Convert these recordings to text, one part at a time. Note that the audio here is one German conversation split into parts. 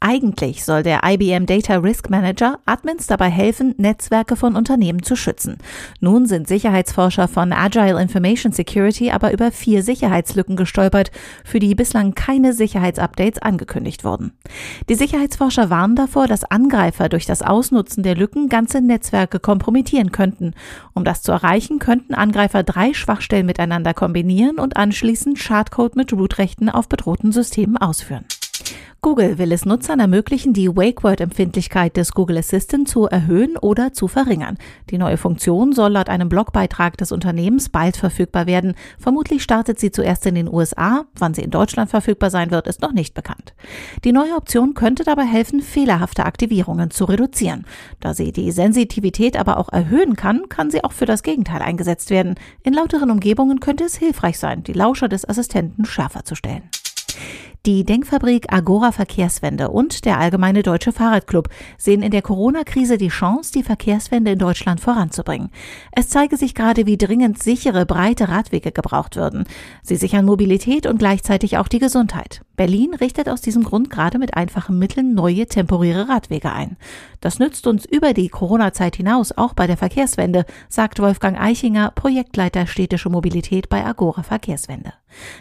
Eigentlich soll der IBM Data Risk Manager Admins dabei helfen, Netzwerke von Unternehmen zu schützen. Nun sind Sicherheitsforscher von Agile Information Security aber über vier Sicherheitslücken gestolpert, für die bislang keine Sicherheitsupdates angekündigt wurden. Die Sicherheitsforscher warnen davor, dass Angreifer durch das Ausnutzen der Lücken ganze Netzwerke kompromittieren könnten. Um das zu erreichen, könnten Angreifer drei Schwachstellen miteinander kombinieren und anschließend Schadcode mit Root-Rechten auf bedrohten Systemen Systemen ausführen. Google will es Nutzern ermöglichen, die Wake-Word-Empfindlichkeit des Google Assistant zu erhöhen oder zu verringern. Die neue Funktion soll laut einem Blogbeitrag des Unternehmens bald verfügbar werden. Vermutlich startet sie zuerst in den USA. Wann sie in Deutschland verfügbar sein wird, ist noch nicht bekannt. Die neue Option könnte dabei helfen, fehlerhafte Aktivierungen zu reduzieren. Da sie die Sensitivität aber auch erhöhen kann, kann sie auch für das Gegenteil eingesetzt werden. In lauteren Umgebungen könnte es hilfreich sein, die Lauscher des Assistenten schärfer zu stellen. Die Denkfabrik Agora Verkehrswende und der Allgemeine Deutsche Fahrradclub sehen in der Corona-Krise die Chance, die Verkehrswende in Deutschland voranzubringen. Es zeige sich gerade, wie dringend sichere, breite Radwege gebraucht würden. Sie sichern Mobilität und gleichzeitig auch die Gesundheit. Berlin richtet aus diesem Grund gerade mit einfachen Mitteln neue temporäre Radwege ein. Das nützt uns über die Corona-Zeit hinaus auch bei der Verkehrswende, sagt Wolfgang Eichinger, Projektleiter städtische Mobilität bei Agora Verkehrswende.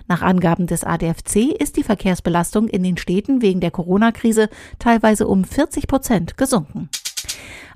Nach Angaben des ADFC ist die Verkehrsbelastung in den Städten wegen der Corona-Krise teilweise um 40 Prozent gesunken.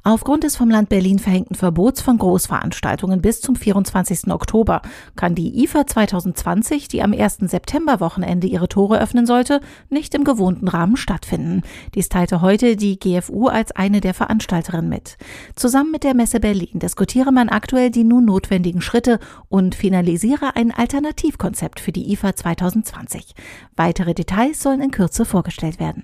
Aufgrund des vom Land Berlin verhängten Verbots von Großveranstaltungen bis zum 24. Oktober kann die IFA 2020, die am 1. September-Wochenende ihre Tore öffnen sollte, nicht im gewohnten Rahmen stattfinden. Dies teilte heute die GFU als eine der Veranstalterinnen mit. Zusammen mit der Messe Berlin diskutiere man aktuell die nun notwendigen Schritte und finalisiere ein Alternativkonzept für die IFA 2020. Weitere Details sollen in Kürze vorgestellt werden.